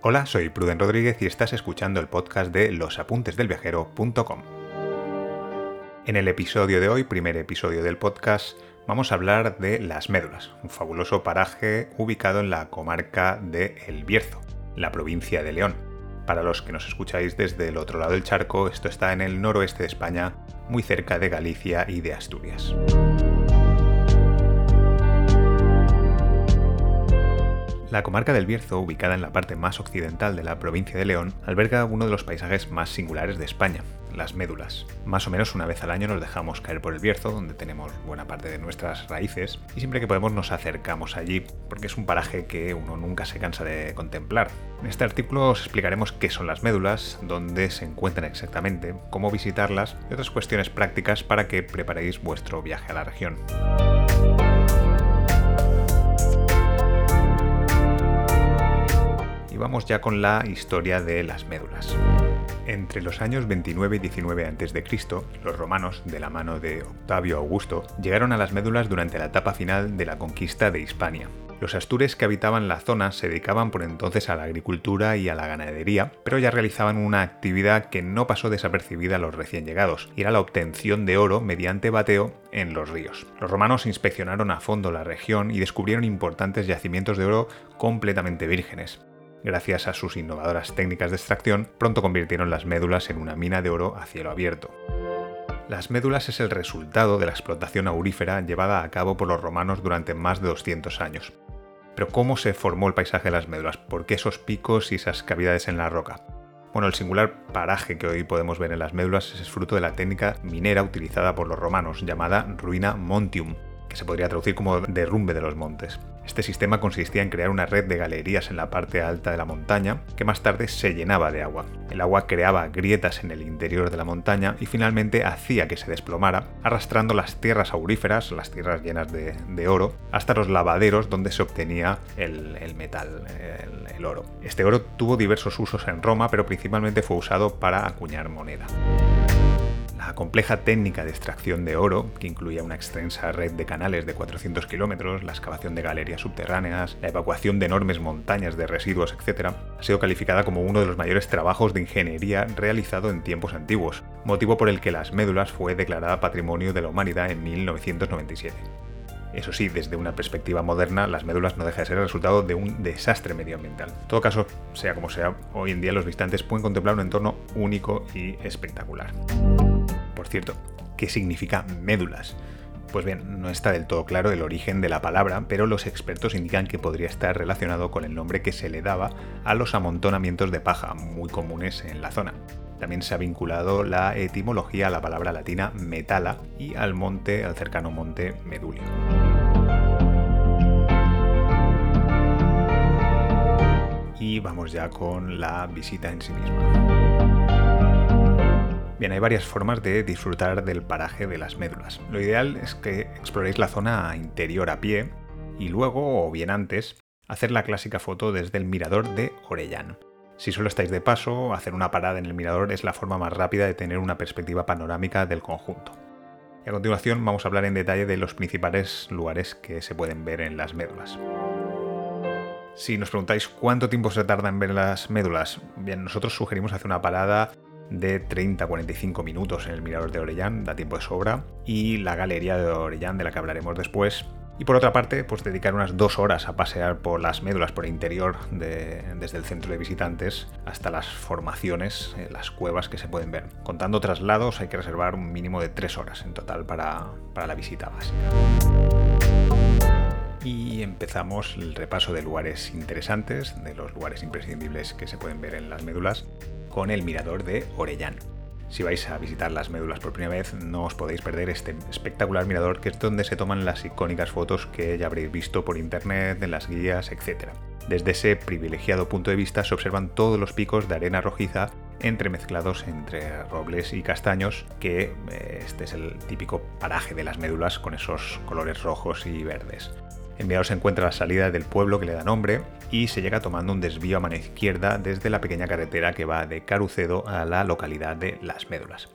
Hola, soy Pruden Rodríguez y estás escuchando el podcast de losapuntesdelviajero.com. En el episodio de hoy, primer episodio del podcast, vamos a hablar de Las Médulas, un fabuloso paraje ubicado en la comarca de El Bierzo, la provincia de León. Para los que nos escucháis desde el otro lado del charco, esto está en el noroeste de España, muy cerca de Galicia y de Asturias. La comarca del Bierzo, ubicada en la parte más occidental de la provincia de León, alberga uno de los paisajes más singulares de España, las médulas. Más o menos una vez al año nos dejamos caer por el Bierzo, donde tenemos buena parte de nuestras raíces, y siempre que podemos nos acercamos allí, porque es un paraje que uno nunca se cansa de contemplar. En este artículo os explicaremos qué son las médulas, dónde se encuentran exactamente, cómo visitarlas y otras cuestiones prácticas para que preparéis vuestro viaje a la región. Vamos ya con la historia de las médulas. Entre los años 29 y 19 a.C., los romanos, de la mano de Octavio Augusto, llegaron a las médulas durante la etapa final de la conquista de Hispania. Los astures que habitaban la zona se dedicaban por entonces a la agricultura y a la ganadería, pero ya realizaban una actividad que no pasó desapercibida a los recién llegados, y era la obtención de oro mediante bateo en los ríos. Los romanos inspeccionaron a fondo la región y descubrieron importantes yacimientos de oro completamente vírgenes. Gracias a sus innovadoras técnicas de extracción, pronto convirtieron las médulas en una mina de oro a cielo abierto. Las médulas es el resultado de la explotación aurífera llevada a cabo por los romanos durante más de 200 años. Pero ¿cómo se formó el paisaje de las médulas? ¿Por qué esos picos y esas cavidades en la roca? Bueno, el singular paraje que hoy podemos ver en las médulas es fruto de la técnica minera utilizada por los romanos, llamada ruina montium, que se podría traducir como derrumbe de los montes. Este sistema consistía en crear una red de galerías en la parte alta de la montaña que más tarde se llenaba de agua. El agua creaba grietas en el interior de la montaña y finalmente hacía que se desplomara, arrastrando las tierras auríferas, las tierras llenas de, oro, hasta los lavaderos donde se obtenía el, metal, el oro. Este oro tuvo diversos usos en Roma, pero principalmente fue usado para acuñar moneda. La compleja técnica de extracción de oro, que incluía una extensa red de canales de 400 kilómetros, la excavación de galerías subterráneas, la evacuación de enormes montañas de residuos, etc., ha sido calificada como uno de los mayores trabajos de ingeniería realizado en tiempos antiguos, motivo por el que las médulas fue declarada Patrimonio de la Humanidad en 1997. Eso sí, desde una perspectiva moderna, las médulas no dejan de ser el resultado de un desastre medioambiental. En todo caso, sea como sea, hoy en día los visitantes pueden contemplar un entorno único y espectacular. Por cierto, ¿qué significa médulas? Pues bien, no está del todo claro el origen de la palabra, pero los expertos indican que podría estar relacionado con el nombre que se le daba a los amontonamientos de paja muy comunes en la zona. También se ha vinculado la etimología a la palabra latina metala y al monte, al cercano monte Medulio. Y vamos ya con la visita en sí misma. Bien, hay varias formas de disfrutar del paraje de las médulas. Lo ideal es que exploréis la zona interior a pie y luego, o bien antes, hacer la clásica foto desde el mirador de Orellán. Si solo estáis de paso, hacer una parada en el mirador es la forma más rápida de tener una perspectiva panorámica del conjunto. Y a continuación vamos a hablar en detalle de los principales lugares que se pueden ver en las médulas. Si nos preguntáis cuánto tiempo se tarda en ver las médulas, bien, nosotros sugerimos hacer una parada de 30 a 45 minutos en el Mirador de Orellán, da tiempo de sobra, y la Galería de Orellán, de la que hablaremos después. Y por otra parte, pues dedicar unas dos horas a pasear por las médulas por el interior, desde el centro de visitantes hasta las formaciones, eh, las cuevas que se pueden ver. Contando traslados hay que reservar un mínimo de tres horas en total para, para la visita básica. Y empezamos el repaso de lugares interesantes, de los lugares imprescindibles que se pueden ver en las médulas con el mirador de Orellán. Si vais a visitar las médulas por primera vez, no os podéis perder este espectacular mirador que es donde se toman las icónicas fotos que ya habréis visto por internet, en las guías, etc. Desde ese privilegiado punto de vista se observan todos los picos de arena rojiza entremezclados entre robles y castaños, que eh, este es el típico paraje de las médulas con esos colores rojos y verdes. En se encuentra la salida del pueblo que le da nombre y se llega tomando un desvío a mano izquierda desde la pequeña carretera que va de Carucedo a la localidad de Las Médulas.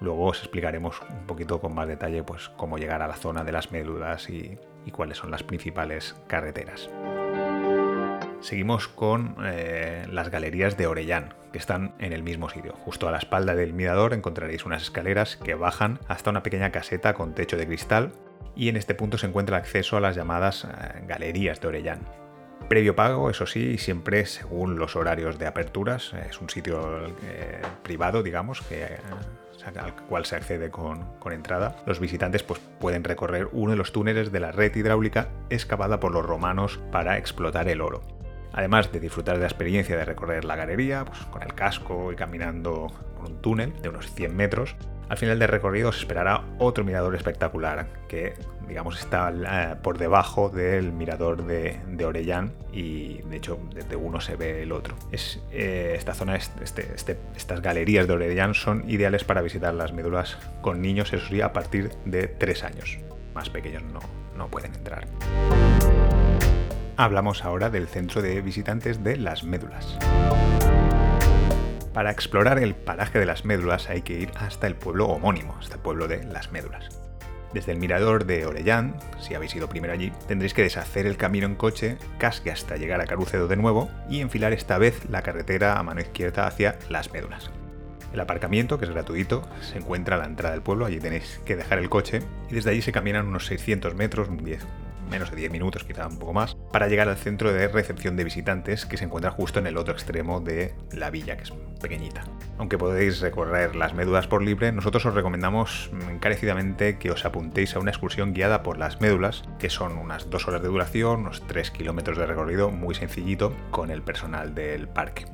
Luego os explicaremos un poquito con más detalle pues, cómo llegar a la zona de las médulas y, y cuáles son las principales carreteras. Seguimos con eh, las galerías de Orellán, que están en el mismo sitio. Justo a la espalda del mirador encontraréis unas escaleras que bajan hasta una pequeña caseta con techo de cristal y en este punto se encuentra el acceso a las llamadas eh, galerías de Orellán. Previo pago, eso sí, siempre según los horarios de aperturas. Es un sitio eh, privado, digamos, eh, al cual se accede con, entrada. Los visitantes pues, pueden recorrer uno de los túneles de la red hidráulica excavada por los romanos para explotar el oro. Además de disfrutar de la experiencia de recorrer la galería, pues, con el casco y caminando por un túnel de unos 100 metros, al final del recorrido os esperará otro mirador espectacular que, digamos, está eh, por debajo del mirador de, Orellán y, de hecho, desde uno se ve el otro. Eh, esta zona, este, este, estas galerías de Orellán son ideales para visitar las médulas con niños, eso sí, a partir de 3 años. Más pequeños no, no pueden entrar. Hablamos ahora del centro de visitantes de las médulas. Para explorar el paraje de las médulas hay que ir hasta el pueblo homónimo, hasta el pueblo de las médulas. Desde el mirador de Orellán, si habéis ido primero allí, tendréis que deshacer el camino en coche casi hasta llegar a Carucedo de nuevo y enfilar esta vez la carretera a mano izquierda hacia las médulas. El aparcamiento, que es gratuito, se encuentra a la entrada del pueblo, allí tenéis que dejar el coche y desde allí se caminan unos 600 metros, 10, menos de 10 minutos, quizá un poco más, para llegar al centro de recepción de visitantes que se encuentra justo en el otro extremo de la villa, que es pequeñita. Aunque podéis recorrer las médulas por libre, nosotros os recomendamos encarecidamente que os apuntéis a una excursión guiada por las médulas, que son unas 2 horas de duración, unos 3 kilómetros de recorrido, muy sencillito, con el personal del parque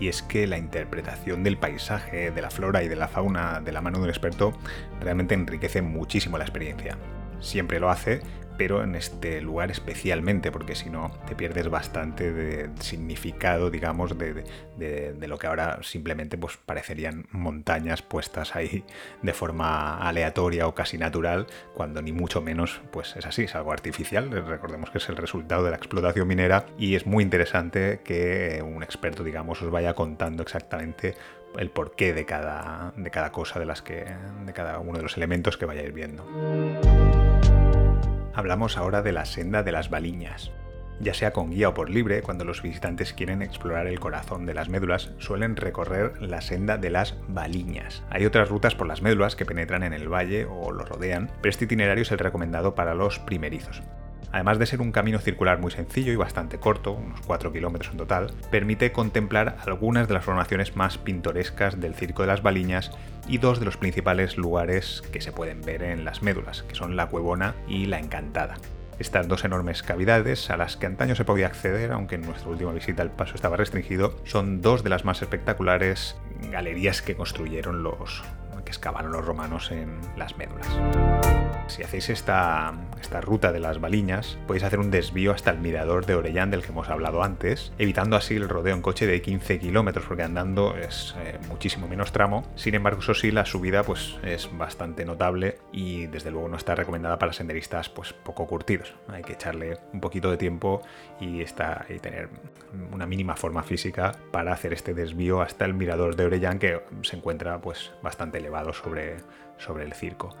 y es que la interpretación del paisaje, de la flora y de la fauna de la mano de un experto realmente enriquece muchísimo la experiencia. Siempre lo hace, pero en este lugar especialmente, porque si no te pierdes bastante de significado, digamos, de, lo que ahora simplemente pues, parecerían montañas puestas ahí de forma aleatoria o casi natural, cuando ni mucho menos pues es así, es algo artificial. Recordemos que es el resultado de la explotación minera y es muy interesante que un experto, digamos, os vaya contando exactamente el porqué de cada, de cada cosa de las que de cada uno de los elementos que vayáis viendo. Hablamos ahora de la senda de las baliñas. Ya sea con guía o por libre, cuando los visitantes quieren explorar el corazón de las médulas, suelen recorrer la senda de las baliñas. Hay otras rutas por las médulas que penetran en el valle o lo rodean, pero este itinerario es el recomendado para los primerizos. Además de ser un camino circular muy sencillo y bastante corto, unos 4 kilómetros en total, permite contemplar algunas de las formaciones más pintorescas del Circo de las Baliñas y dos de los principales lugares que se pueden ver en las médulas, que son la Cuevona y la Encantada. Estas dos enormes cavidades, a las que antaño se podía acceder, aunque en nuestra última visita el paso estaba restringido, son dos de las más espectaculares galerías que construyeron los, que excavaron los romanos en las médulas. Si hacéis esta, esta ruta de las baliñas, podéis hacer un desvío hasta el mirador de Orellán del que hemos hablado antes, evitando así el rodeo en coche de 15 kilómetros, porque andando es eh, muchísimo menos tramo. Sin embargo, eso sí, la subida pues, es bastante notable y desde luego no está recomendada para senderistas pues, poco curtidos. Hay que echarle un poquito de tiempo y, y tener una mínima forma física para hacer este desvío hasta el mirador de Orellán, que se encuentra pues, bastante elevado sobre, sobre el circo.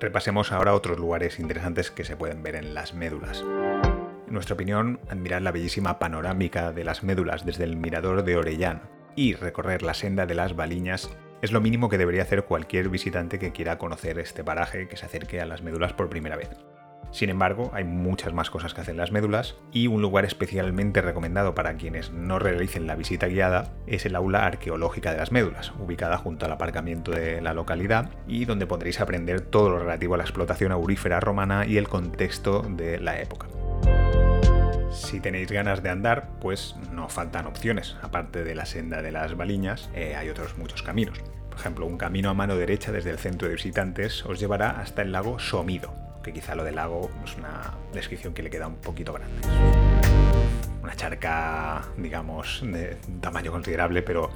Repasemos ahora otros lugares interesantes que se pueden ver en las médulas. En nuestra opinión, admirar la bellísima panorámica de las médulas desde el mirador de Orellán y recorrer la senda de las Baliñas es lo mínimo que debería hacer cualquier visitante que quiera conocer este paraje que se acerque a las médulas por primera vez. Sin embargo, hay muchas más cosas que hacer en las médulas y un lugar especialmente recomendado para quienes no realicen la visita guiada es el aula arqueológica de las médulas, ubicada junto al aparcamiento de la localidad y donde podréis aprender todo lo relativo a la explotación aurífera romana y el contexto de la época. Si tenéis ganas de andar, pues no faltan opciones. Aparte de la senda de las baliñas, eh, hay otros muchos caminos. Por ejemplo, un camino a mano derecha desde el centro de visitantes os llevará hasta el lago Somido, que quizá lo del lago es una descripción que le queda un poquito grande. Una charca, digamos, de tamaño considerable, pero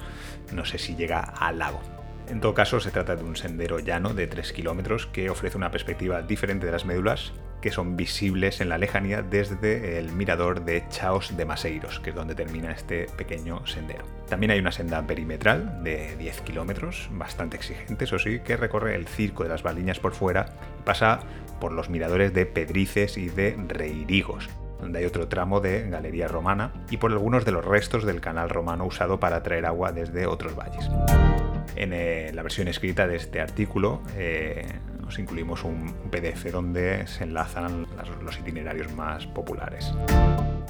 no sé si llega al lago. En todo caso, se trata de un sendero llano de 3 kilómetros que ofrece una perspectiva diferente de las médulas que son visibles en la lejanía desde el mirador de Chaos de Maseiros, que es donde termina este pequeño sendero. También hay una senda perimetral de 10 kilómetros, bastante exigente, eso sí, que recorre el circo de las baliñas por fuera y pasa por los miradores de Pedrices y de Reirigos. donde hay otro tramo de galería romana, y por algunos de los restos del canal romano usado para traer agua desde otros valles. En eh, la versión escrita de este artículo eh, os incluimos un PDF donde se enlazan los itinerarios más populares.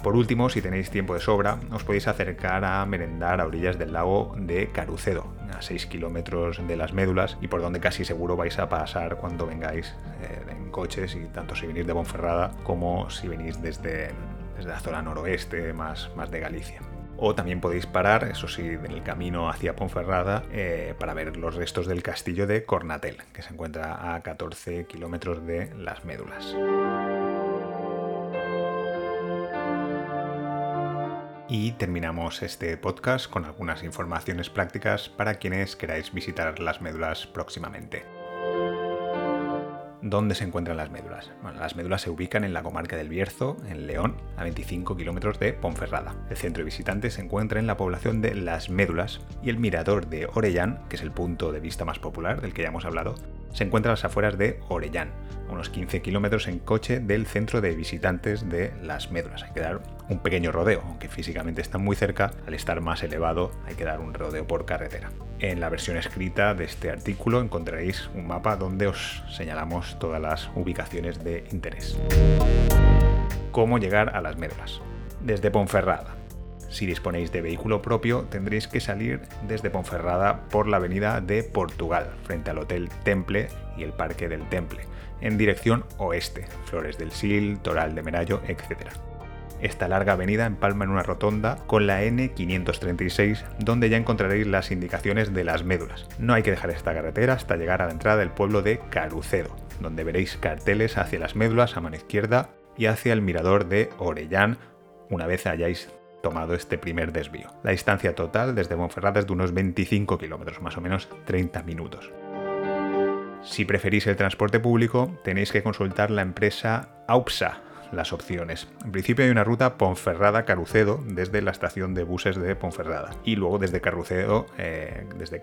Por último, si tenéis tiempo de sobra, os podéis acercar a merendar a orillas del lago de Carucedo, a 6 kilómetros de las médulas y por donde casi seguro vais a pasar cuando vengáis eh, coches, y tanto si venís de Bonferrada como si venís desde, desde la zona noroeste, más, más de Galicia. O también podéis parar, eso sí, en el camino hacia Ponferrada eh, para ver los restos del castillo de Cornatel, que se encuentra a 14 kilómetros de las médulas. Y terminamos este podcast con algunas informaciones prácticas para quienes queráis visitar las médulas próximamente. ¿Dónde se encuentran las médulas? Las médulas se ubican en la comarca del Bierzo, en León, a 25 kilómetros de Ponferrada. El centro de visitantes se encuentra en la población de Las Médulas y el mirador de Orellán, que es el punto de vista más popular del que ya hemos hablado, se encuentra a las afueras de Orellán, unos 15 kilómetros en coche del centro de visitantes de Las Médulas. Hay que dar un pequeño rodeo, aunque físicamente está muy cerca, al estar más elevado hay que dar un rodeo por carretera. En la versión escrita de este artículo encontraréis un mapa donde os señalamos todas las ubicaciones de interés. ¿Cómo llegar a Las Médulas? Desde Ponferrada, si disponéis de vehículo propio, tendréis que salir desde Ponferrada por la avenida de Portugal, frente al Hotel Temple y el Parque del Temple, en dirección oeste, Flores del Sil, Toral de Merayo, etc. Esta larga avenida empalma en una rotonda con la N536, donde ya encontraréis las indicaciones de las médulas. No hay que dejar esta carretera hasta llegar a la entrada del pueblo de Carucedo, donde veréis carteles hacia las médulas a mano izquierda y hacia el mirador de Orellán una vez hayáis tomado este primer desvío. La distancia total desde Monferrada es de unos 25 kilómetros, más o menos 30 minutos. Si preferís el transporte público, tenéis que consultar la empresa AUPSA, las opciones. En principio hay una ruta Ponferrada-Carucedo desde la estación de buses de Ponferrada. Y luego desde Carucedo, eh, desde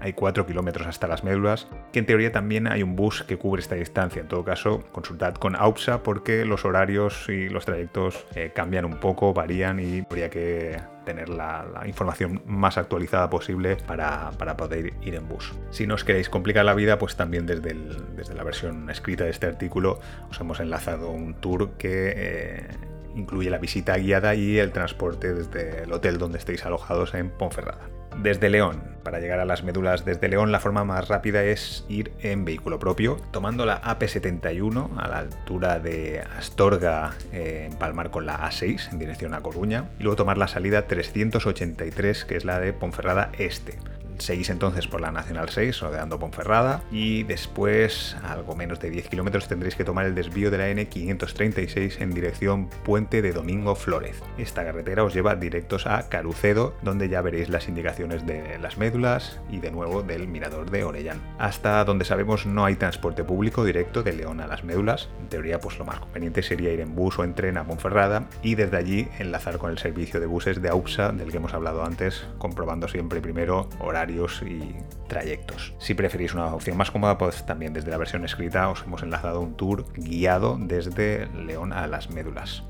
hay 4 kilómetros hasta las médulas, que en teoría también hay un bus que cubre esta distancia. En todo caso, consultad con AUPSA porque los horarios y los trayectos eh, cambian un poco, varían y habría que tener la, información más actualizada posible para, poder ir en bus. Si no os queréis complicar la vida, pues también desde, desde la versión escrita de este artículo os hemos enlazado un tour que eh, incluye la visita guiada y el transporte desde el hotel donde estéis alojados en Ponferrada desde León. Para llegar a las médulas desde León la forma más rápida es ir en vehículo propio, tomando la AP71 a la altura de Astorga eh, en Palmar con la A6 en dirección a Coruña y luego tomar la salida 383 que es la de Ponferrada Este. Seguís entonces por la Nacional 6, rodeando Ponferrada, y después, algo menos de 10 kilómetros, tendréis que tomar el desvío de la N536 en dirección Puente de Domingo Flórez. Esta carretera os lleva directos a Carucedo, donde ya veréis las indicaciones de las médulas y de nuevo del mirador de Orellán. Hasta donde sabemos no hay transporte público directo de León a las médulas. En teoría, pues lo más conveniente sería ir en bus o en tren a Ponferrada y desde allí enlazar con el servicio de buses de AUPSA del que hemos hablado antes, comprobando siempre primero horario y trayectos. Si preferís una opción más cómoda, pues también desde la versión escrita os hemos enlazado un tour guiado desde León a las médulas.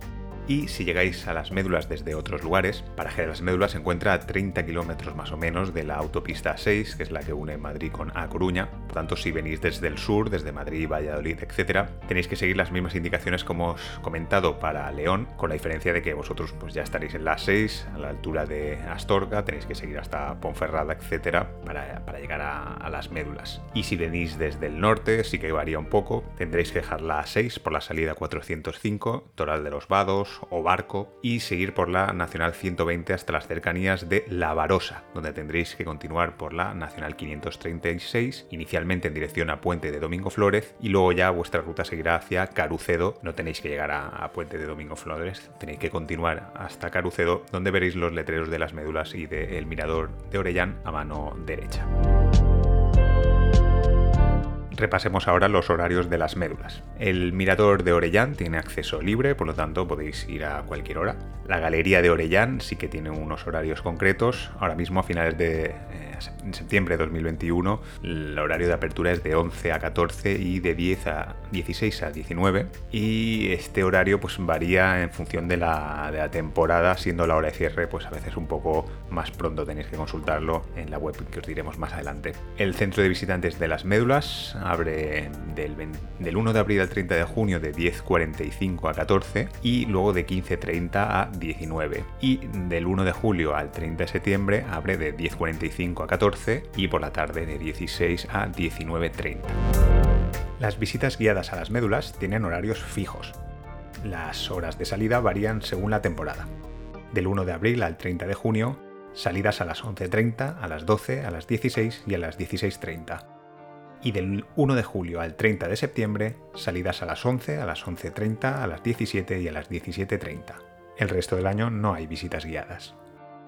Y si llegáis a las médulas desde otros lugares, Paraje de las Médulas se encuentra a 30 kilómetros más o menos de la autopista 6, que es la que une Madrid con A Coruña. Por tanto, si venís desde el sur, desde Madrid, Valladolid, etc., tenéis que seguir las mismas indicaciones como os he comentado para León, con la diferencia de que vosotros pues, ya estaréis en la 6, a la altura de Astorga, tenéis que seguir hasta Ponferrada, etc., para, llegar a, a, las médulas. Y si venís desde el norte, sí que varía un poco, tendréis que dejar la 6 por la salida 405, Toral de los Vados, o Barco y seguir por la Nacional 120 hasta las cercanías de La Varosa, donde tendréis que continuar por la Nacional 536, inicialmente en dirección a Puente de Domingo Flores y luego ya vuestra ruta seguirá hacia Carucedo. No tenéis que llegar a, Puente de Domingo Flores, tenéis que continuar hasta Carucedo, donde veréis los letreros de las médulas y del mirador de Orellán a mano derecha. Repasemos ahora los horarios de las médulas. El mirador de Orellán tiene acceso libre, por lo tanto podéis ir a cualquier hora. La galería de Orellán sí que tiene unos horarios concretos. Ahora mismo a finales de, en septiembre de 2021 el horario de apertura es de 11 a 14 y de 10 a 16 a 19 y este horario pues varía en función de la, temporada, siendo la hora de cierre pues a veces un poco más pronto. Tenéis que consultarlo en la web que os diremos más adelante. El centro de visitantes de las médulas abre del, del 1 de abril al 30 de junio de 10.45 a 14 y luego de 15.30 a 19 y del 1 de julio al 30 de septiembre abre de 10.45 a 14 y por la tarde de 16 a 19.30. Las visitas guiadas a las médulas tienen horarios fijos. Las horas de salida varían según la temporada. Del 1 de abril al 30 de junio, salidas a las 11.30, a las 12, a las 16 y a las 16.30. Y del 1 de julio al 30 de septiembre, salidas a las 11, a las 11.30, a las 17 y a las 17.30. El resto del año no hay visitas guiadas.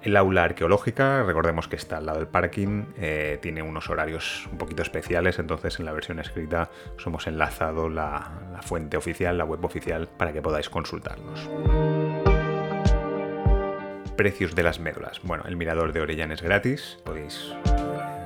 El aula arqueológica, recordemos que está al lado del parking, eh, tiene unos horarios un poquito especiales, entonces en la versión escrita os hemos enlazado la, fuente oficial, la web oficial, para que podáis consultarlos. Precios de las médulas. Bueno, el mirador de Orellán es gratis, podéis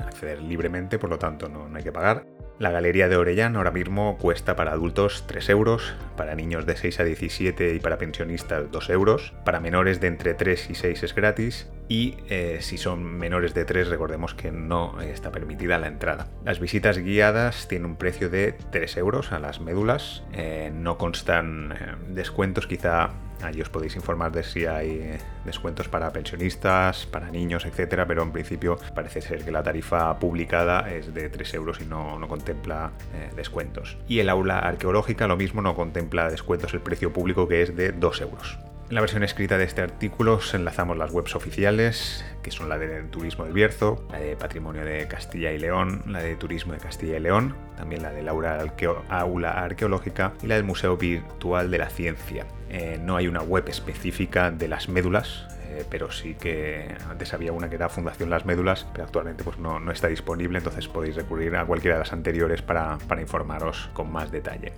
acceder libremente, por lo tanto no hay que pagar. La galería de Orellán ahora mismo cuesta para adultos 3 euros, para niños de 6 a 17 y para pensionistas 2 euros, para menores de entre 3 y 6 es gratis y eh, si son menores de 3 recordemos que no está permitida la entrada. Las visitas guiadas tienen un precio de 3 euros a las médulas, eh, no constan eh, descuentos, quizá Allí os podéis informar de si hay descuentos para pensionistas, para niños, etcétera, pero en principio parece ser que la tarifa publicada es de 3 euros y no, no contempla eh, descuentos. Y el aula arqueológica lo mismo no contempla descuentos, el precio público que es de 2 euros. En la versión escrita de este artículo os enlazamos las webs oficiales, que son la de Turismo del Bierzo, la de Patrimonio de Castilla y León, la de Turismo de Castilla y León, también la del Aula, Arqueológica y la del Museo Virtual de la Ciencia. Eh, no hay una web específica de las médulas, eh, pero sí que antes había una que era Fundación Las Médulas, pero actualmente pues no, no está disponible, entonces podéis recurrir a cualquiera de las anteriores para, para informaros con más detalle.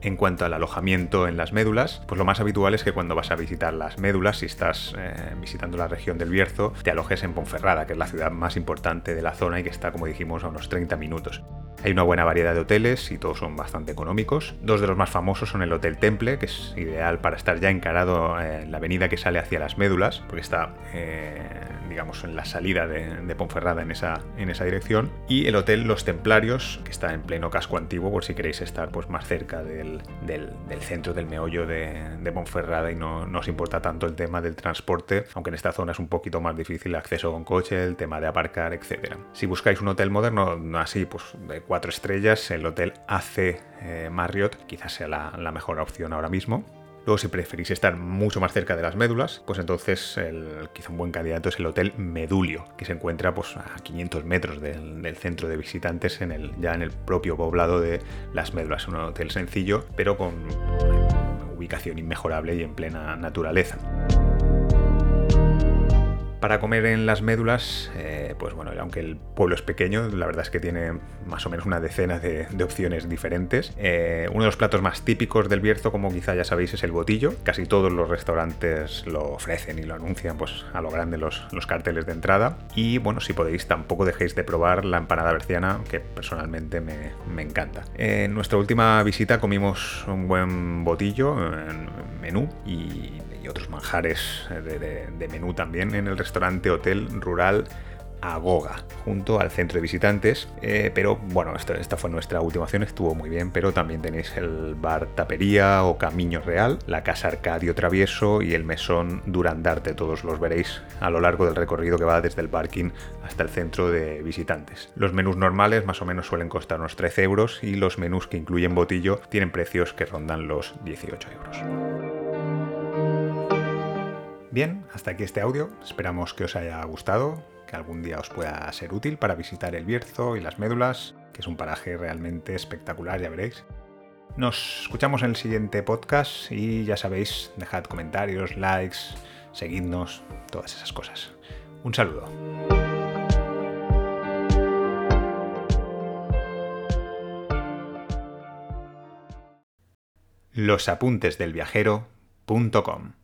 En cuanto al alojamiento en las médulas, pues lo más habitual es que cuando vas a visitar las médulas, si estás eh, visitando la región del Bierzo, te alojes en Ponferrada, que es la ciudad más importante de la zona y que está, como dijimos, a unos 30 minutos. Hay una buena variedad de hoteles y todos son bastante económicos. Dos de los más famosos son el Hotel Temple, que es ideal para estar ya encarado en la avenida que sale hacia las médulas, porque está eh, digamos, en la salida de, Ponferrada en esa, dirección. Y el Hotel Los Templarios, que está en pleno casco antiguo, por si queréis estar pues, más cerca del, centro del meollo de, Ponferrada y no, os importa tanto el tema del transporte, aunque en esta zona es un poquito más difícil el acceso con coche, el tema de aparcar, etc. Si buscáis un hotel moderno, así, pues de cuatro estrellas, el Hotel AC eh, Marriott quizás sea la mejor opción ahora mismo. Luego, si preferís estar mucho más cerca de las médulas, pues entonces el, quizá un buen candidato es el Hotel Medulio, que se encuentra pues, a 500 metros del, centro de visitantes, en el, ya en el propio poblado de las médulas. Un hotel sencillo, pero con ubicación inmejorable y en plena naturaleza. Para comer en las médulas, eh, pues bueno, aunque el pueblo es pequeño, la verdad es que tiene más o menos una decena de, opciones diferentes. Eh, uno de los platos más típicos del Bierzo, como quizá ya sabéis, es el botillo. Casi todos los restaurantes lo ofrecen y lo anuncian pues, a lo grande los, los carteles de entrada. Y bueno, si podéis, tampoco dejéis de probar la empanada berciana, que personalmente me, me encanta. En nuestra última visita comimos un buen botillo, en menú, y otros manjares de, menú también en el restaurante Hotel Rural Agoga, junto al centro de visitantes. Eh, pero bueno, esta, fue nuestra última acción, estuvo muy bien. Pero también tenéis el bar Tapería o Camino Real, la casa Arcadio Travieso y el mesón Durandarte. Todos los veréis a lo largo del recorrido que va desde el parking hasta el centro de visitantes. Los menús normales más o menos suelen costar unos 13 euros y los menús que incluyen botillo tienen precios que rondan los 18 euros. Bien, hasta aquí este audio. Esperamos que os haya gustado, que algún día os pueda ser útil para visitar el Bierzo y las Médulas, que es un paraje realmente espectacular, ya veréis. Nos escuchamos en el siguiente podcast y ya sabéis, dejad comentarios, likes, seguidnos, todas esas cosas. Un saludo. Los apuntes del viajero.com